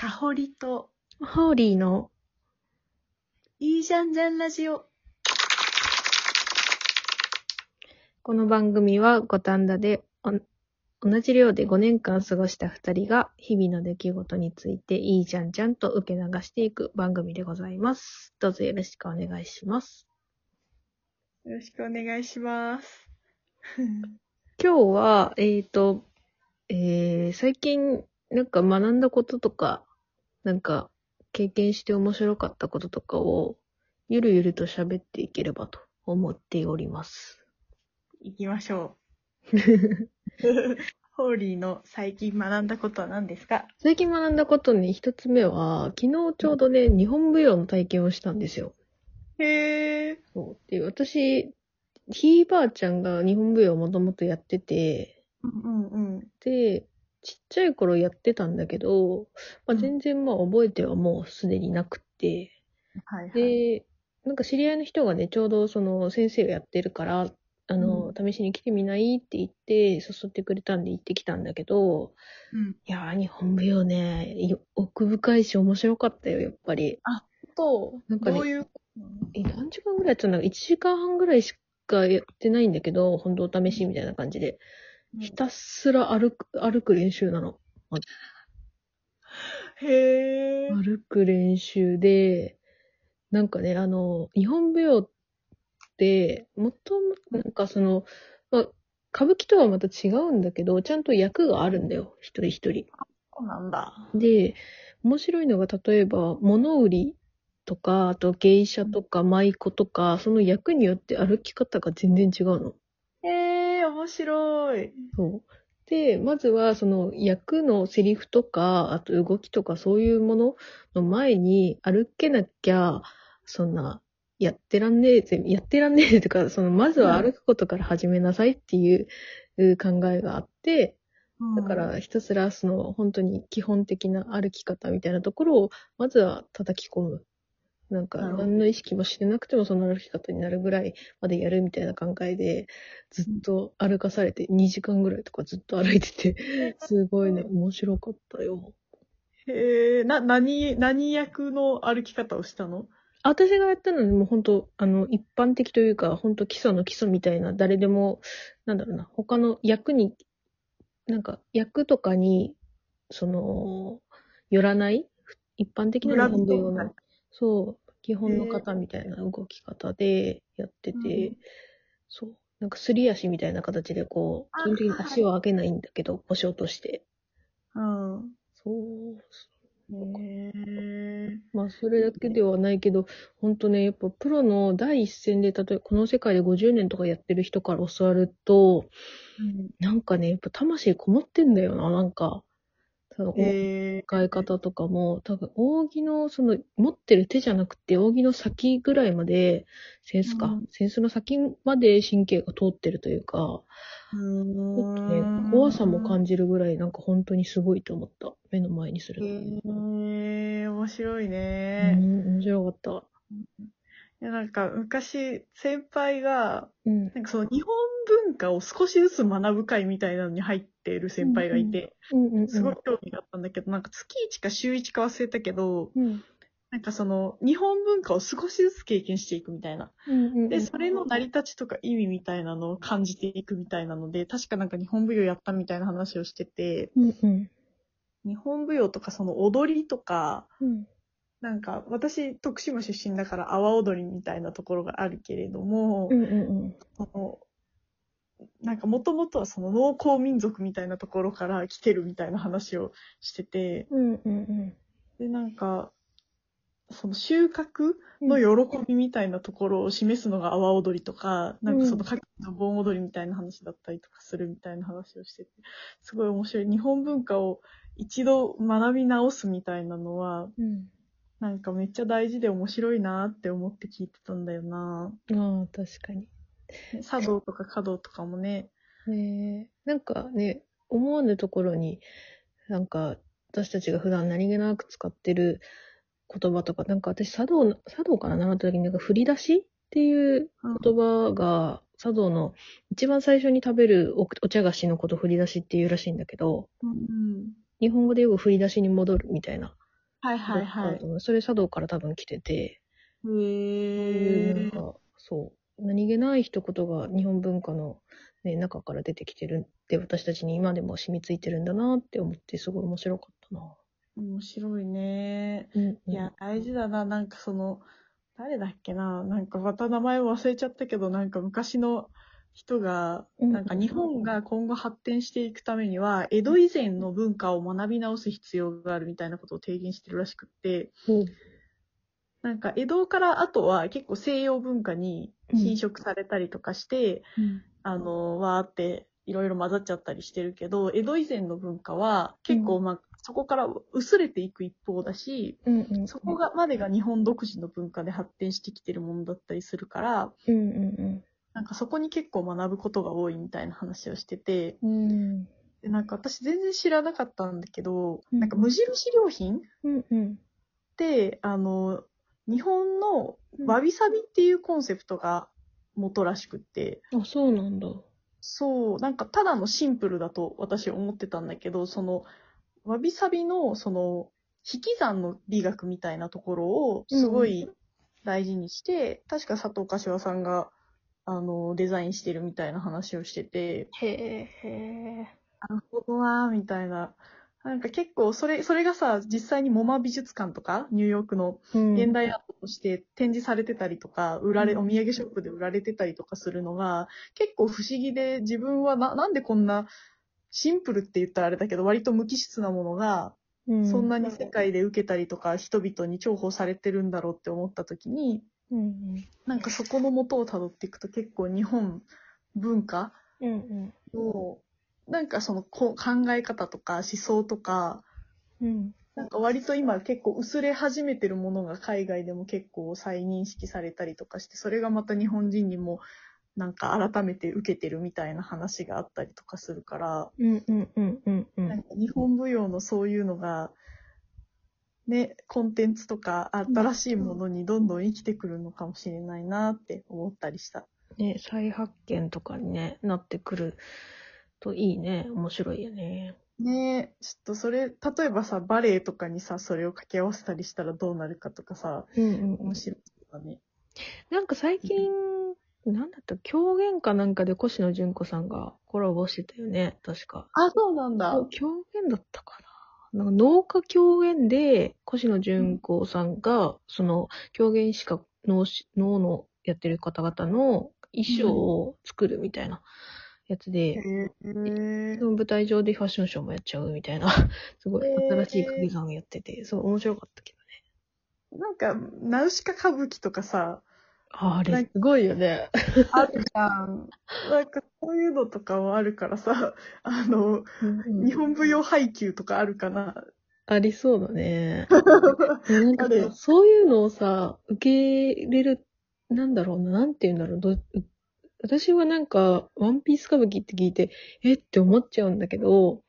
かほりと、ホーリーのいいじゃんじゃんラジオ。この番組は五反田でお同じ寮で5年間過ごした2人が日々の出来事についていいじゃんじゃんと受け流していく番組でございます。どうぞよろしくお願いします。よろしくお願いします。今日は、えっ、と、えー、最近なんか学んだこととか、なんか経験して面白かったこととかをゆるゆると喋っていければと思っております。行きましょう。ホーリーの最近学んだことは何ですか？最近学んだことに一つ目は、昨日ちょうどね、日本舞踊の体験をしたんですよ。へー。そうで、私、ひいばあちゃんが日本舞踊をもともとやってて、うんうん。で、ちっちゃい頃やってたんだけど、まあ、全然まあ覚えてはもうすでになくって、はいはい。で、なんか知り合いの人がね、ちょうどその先生がやってるから、あの、試しに来てみない？って言って、誘ってくれたんで行ってきたんだけど、うん。いやー、日本舞踊ね、よ奥深いし面白かったよ、やっぱり。と、なんかねどういう、え、何時間ぐらいやったんだろう ?1 時間半ぐらいしかやってないんだけど、本当お試しみたいな感じで。ひたすら歩く、歩く練習なの。へー。歩く練習で、なんかね、あの、日本舞踊って、もとも、なんかその、まあ、歌舞伎とはまた違うんだけど、ちゃんと役があるんだよ、一人一人。そうなんだ。で、面白いのが、例えば、物売りとか、あと芸者とか舞妓とか、その役によって歩き方が全然違うの。面白い。そう。で、まずは、その役のセリフとか、あと動きとかそういうものの前に歩けなきゃ、そんな、やってらんねえぜ、やってらんねえぜとか、その、まずは歩くことから始めなさいっていうう考えがあって、だから、ひたすらその、本当に基本的な歩き方みたいなところを、まずは叩き込む。なんか、何の意識もしてなくてもその歩き方になるぐらいまでやるみたいな考えで、ずっと歩かされて、2時間ぐらいとかずっと歩いてて、すごいね、面白かったよ。へー。な、何、何役の歩き方をしたの？私がやったのはもう本当、あの、一般的というか、本当基礎の基礎みたいな、誰でも、なんだろうな、他の役に、なんか、役とかに、その、寄らない、一般的な日本舞踊村人の、そう、基本の方みたいな動き方でやってて、うんそう、なんかすり足みたいな形でこう、あ基本的に足を上げないんだけど、腰を落として。うん。そう。まあ、それだけではないけど、本当ね、やっぱプロの第一線で、例えばこの世界で50年とかやってる人から教わると、うんなんかね、やっぱ魂こもってんだよな、なんか。そのへ使い方とかも、多分、扇の、その、持ってる手じゃなくて、扇の先ぐらいまで、センスか、うんセンスの先まで神経が通ってるというか、ー。ちょっとね、怖さも感じるぐらい、なんか本当にすごいと思った。目の前にするへと。ー、面白いうん、ね。面白かった。いや、なんか、昔、先輩が、うん。なんかその日本文化を少しずつ学ぶ会みたいなのに入っている先輩がいて、うんうんうん。すごい興味があったんだけど、なんか月1か週1か忘れたけど、うん。なんかその日本文化を少しずつ経験していくみたいな。うんうんうん。で、それの成り立ちとか意味みたいなのを感じていくみたいなので、確かなんか日本舞踊やったみたいな話をしてて、うんうん。日本舞踊とかその踊りとか、うん。なんか私徳島出身だから阿波踊りみたいなところがあるけれども、うんうんそのなんかもともとはその農耕民族みたいなところから来てるみたいな話をしてて、うん。うんうんで、なんか、その収穫うん。の喜びみたいなところを示すのが阿波踊りとか、なんかその牡蠣の盆踊りみたいな話だったりとかするみたいな話をしてて、すごい面白い。日本文化を一度学び直すみたいなのは、うん。なんかめっちゃ大事で面白いなって思って聞いてたんだよな。ああ、確かに。ね茶道とか華道とかもね。ねえなんかね、思わぬところに、なんか、私たちが普段何気なく使ってる言葉とか、なんか私、茶道、茶道から習った時に、なんか振り出しっていう言葉が、茶道の一番最初に食べるおお茶菓子のこと振り出しっていうらしいんだけど、うん日本語でよく振り出しに戻るみたいなはいはいはい。それ茶道から多分来てて、へそういうなんえ。か、そう、何気ない一言が日本文化の、ね、中から出てきてるって私たちに今でも染みついてるんだなって思ってすごい面白かったな。面白いね。うん、いや、大事だな。なんかその、誰だっけな。なんかまた名前忘れちゃったけど、なんか昔の人が、うん。なんか日本が今後発展していくためには、江戸以前の文化を学び直す必要があるみたいなことを提言してるらしくって、うん。なんか江戸から後は結構西洋文化に侵食されたりとかして、あの、わーっていろいろ混ざっちゃったりしてるけど、江戸以前の文化は結構まあ、そこから薄れていく一方だし、うんうん、そこがまでが日本独自の文化で発展してきてるものだったりするから、うんうんなんかそこに結構学ぶことが多いみたいな話をしてて、うん。うんでなんか私全然知らなかったんだけど、うんなんか無印良品っうんうん。て、あの、日本のわびさびっていうコンセプトが元らしくって、あ、そうなんだ。そう、なんかただのシンプルだと私思ってたんだけど、その、わびさびのその、引き算の美学みたいなところをすごい大事にして、確か佐藤柏さんが、あの、デザインしてるみたいな話をしてて、へえ、へえ。なるほどなーみたいな。なんか結構、それ、それがさ、実際にモマ美術館とか、ニューヨークのうん。現代アートとして展示されてたりとか、売られ、うん。お土産ショップで売られてたりとかするのが、結構不思議で、自分はな、なんでこんな、シンプルって言ったらあれだけど、割と無機質なものが、うん。そんなに。世界で受けたりとか、人々に重宝されてるんだろうって思った時に、うんなんかそこの元を辿っていくと結構日本文化うんうん。の、なんかそのこ考え方とか思想とか、うん。なんか割と今結構薄れ始めてるものが海外でも結構再認識されたりとかして、それがまた日本人にもなんか改めて受けてるみたいな話があったりとかするから、うんうんうんうん。うなんんか日本舞踊のそういうのが、ね、コンテンツとか新しいものにどんどん生きてくるのかもしれないなって思ったりした。ね、再発見とかに、ね、なってくるといいね。面白いよね。ねちょっとそれ、例えばさ、バレエとかにさ、それを掛け合わせたりしたらどうなるかとかさ、うんうん面白いだね。なんか最近、なんだった？狂言かなんかで越野純子さんがコラボしてたよね。確か。あ、そうなんだ。狂言だったかな。なんか農家狂言で越野純子さんが、その狂言しか農し農のやってる方々の衣装を作るみたいなやつで、へえ。その舞台上でファッションショーもやっちゃうみたいな、すごい新しい掛け算やってて、そう面白かったけどね。なんか、ナウシカ歌舞伎とかさ、ああれすごいよね。あるじゃん。なんか、そういうのとかもあるからさ、あの、日本舞踊配給とかあるかな。ありそうだね。なんかそういうのをさ、受け入れる、なんだろうな、なんて言うんだろう。ど私はなんか、ワンピース歌舞伎って聞いて、えって思っちゃうんだけど、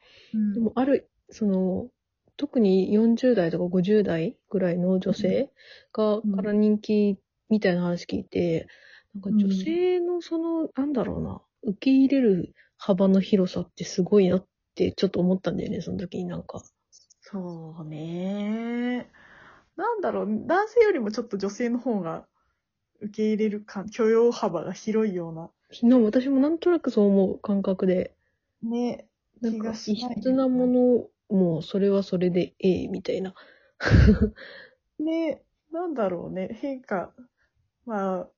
でもある、その、特に40代とか50代ぐらいの女性が、うんから人気みたいな話聞いて、なんか女性のその、なんだろうな、受け入れる幅の広さってすごいなってちょっと思ったんだよね、その時になんか。そうね。なんだろう、男性よりもちょっと女性の方が受け入れるか、許容幅が広いような。でも私もなんとなくそう思う感覚で、ね。なんか異質なものもそれはそれでええみたいな。ね、なんだろうね、変化。まあ、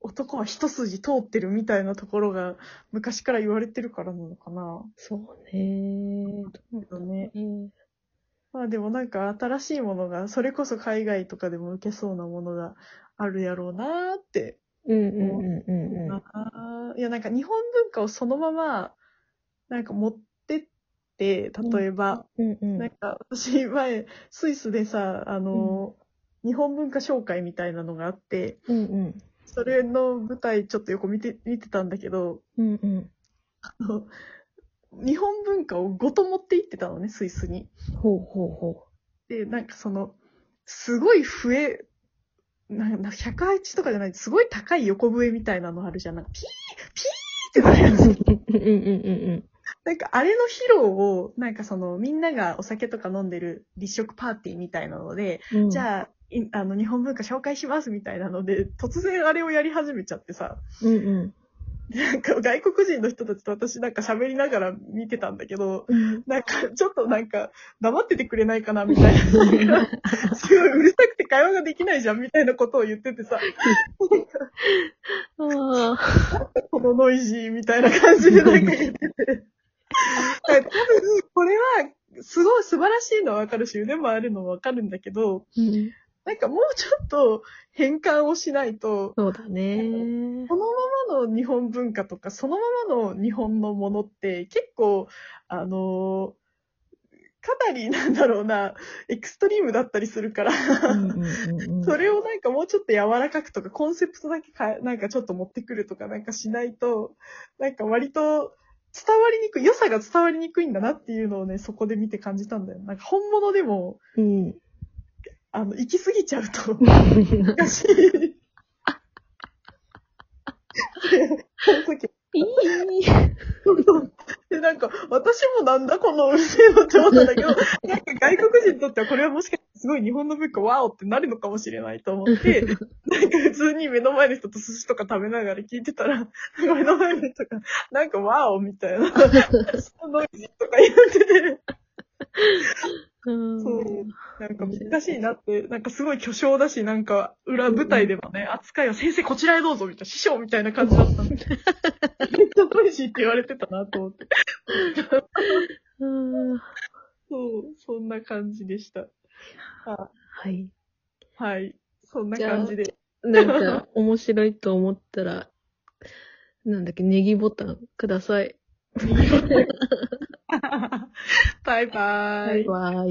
男は一筋通ってるみたいなところが昔から言われてるからなのかな。そうね。けどね。ねまあでもなんか新しいものが、それこそ海外とかでも受けそうなものがあるやろうなーって。うんうんうんうんうん。いやなんか日本文化をそのまま、なんか持ってって、例えば、うんうんなんか私前、スイスでさ、あの、日本文化紹介みたいなのがあって、うんうん。それの舞台ちょっと横見て、見てたんだけど、うんうん。あの日本文化をごと持って行ってたのね、スイスに。ほうほうほで、なんかその、すごい笛、なんか108とかじゃない、すごい高い横笛みたいなのあるじゃん。なんかピーピーってなるやつ。う。うんうんうんなんかあれの披露を、なんかそのみんながお酒とか飲んでる立食パーティーみたいなので、うん、じゃあ、いあの日本文化紹介しますみたいなので、突然あれをやり始めちゃってさ、うんうん。なんか外国人の人たちと私なんか喋りながら見てたんだけど、うんなんかちょっとなんか黙っててくれないかなみたいな。すごいうるさくて会話ができないじゃんみたいなことを言っててさ、あこのノイジーみたいな感じでなんか言ってて。多分これはすごい素晴らしいのはわかるし腕もあるのはわかるんだけど、ーうんなんかもうちょっと変換をしないと、そうだね。そのままの日本文化とか、そのままの日本のものって結構、あのかなりなんだろうな、エクストリームだったりするから、それをなんかもうちょっと柔らかくとか、コンセプトだけかなんかちょっと持ってくるとかなんかしないと、なんか割と伝わりにくい、良さが伝わりにくいんだなっていうのをね、そこで見て感じたんだよ。なんか本物でも、うん。あの、行き過ぎちゃうと、難しい。その時いい。で、なんか、私もなんだこのうるせえのって思ったんだけど、なんか外国人にとってはこれはもしかしてすごい日本の文化ワオってなるのかもしれないと思って、なんか普通に目の前の人と寿司とか食べながら聞いてたら、目の前の人が、なんかワオみたいな、ノイズとか言ってて、うんそうなんか難しいなって、なんかすごい巨匠だし、なんか裏舞台でもね、扱いは先生こちらへどうぞみたいな、師匠みたいな感じだったんで、めっちゃノイジーって言われてたなと思って。うんそう、そんな感じでした。あはい。はい。そんな感じで。なんか、面白いと思ったら、なんだっけ、ネギボタンください。バイバーイ。バイバイ。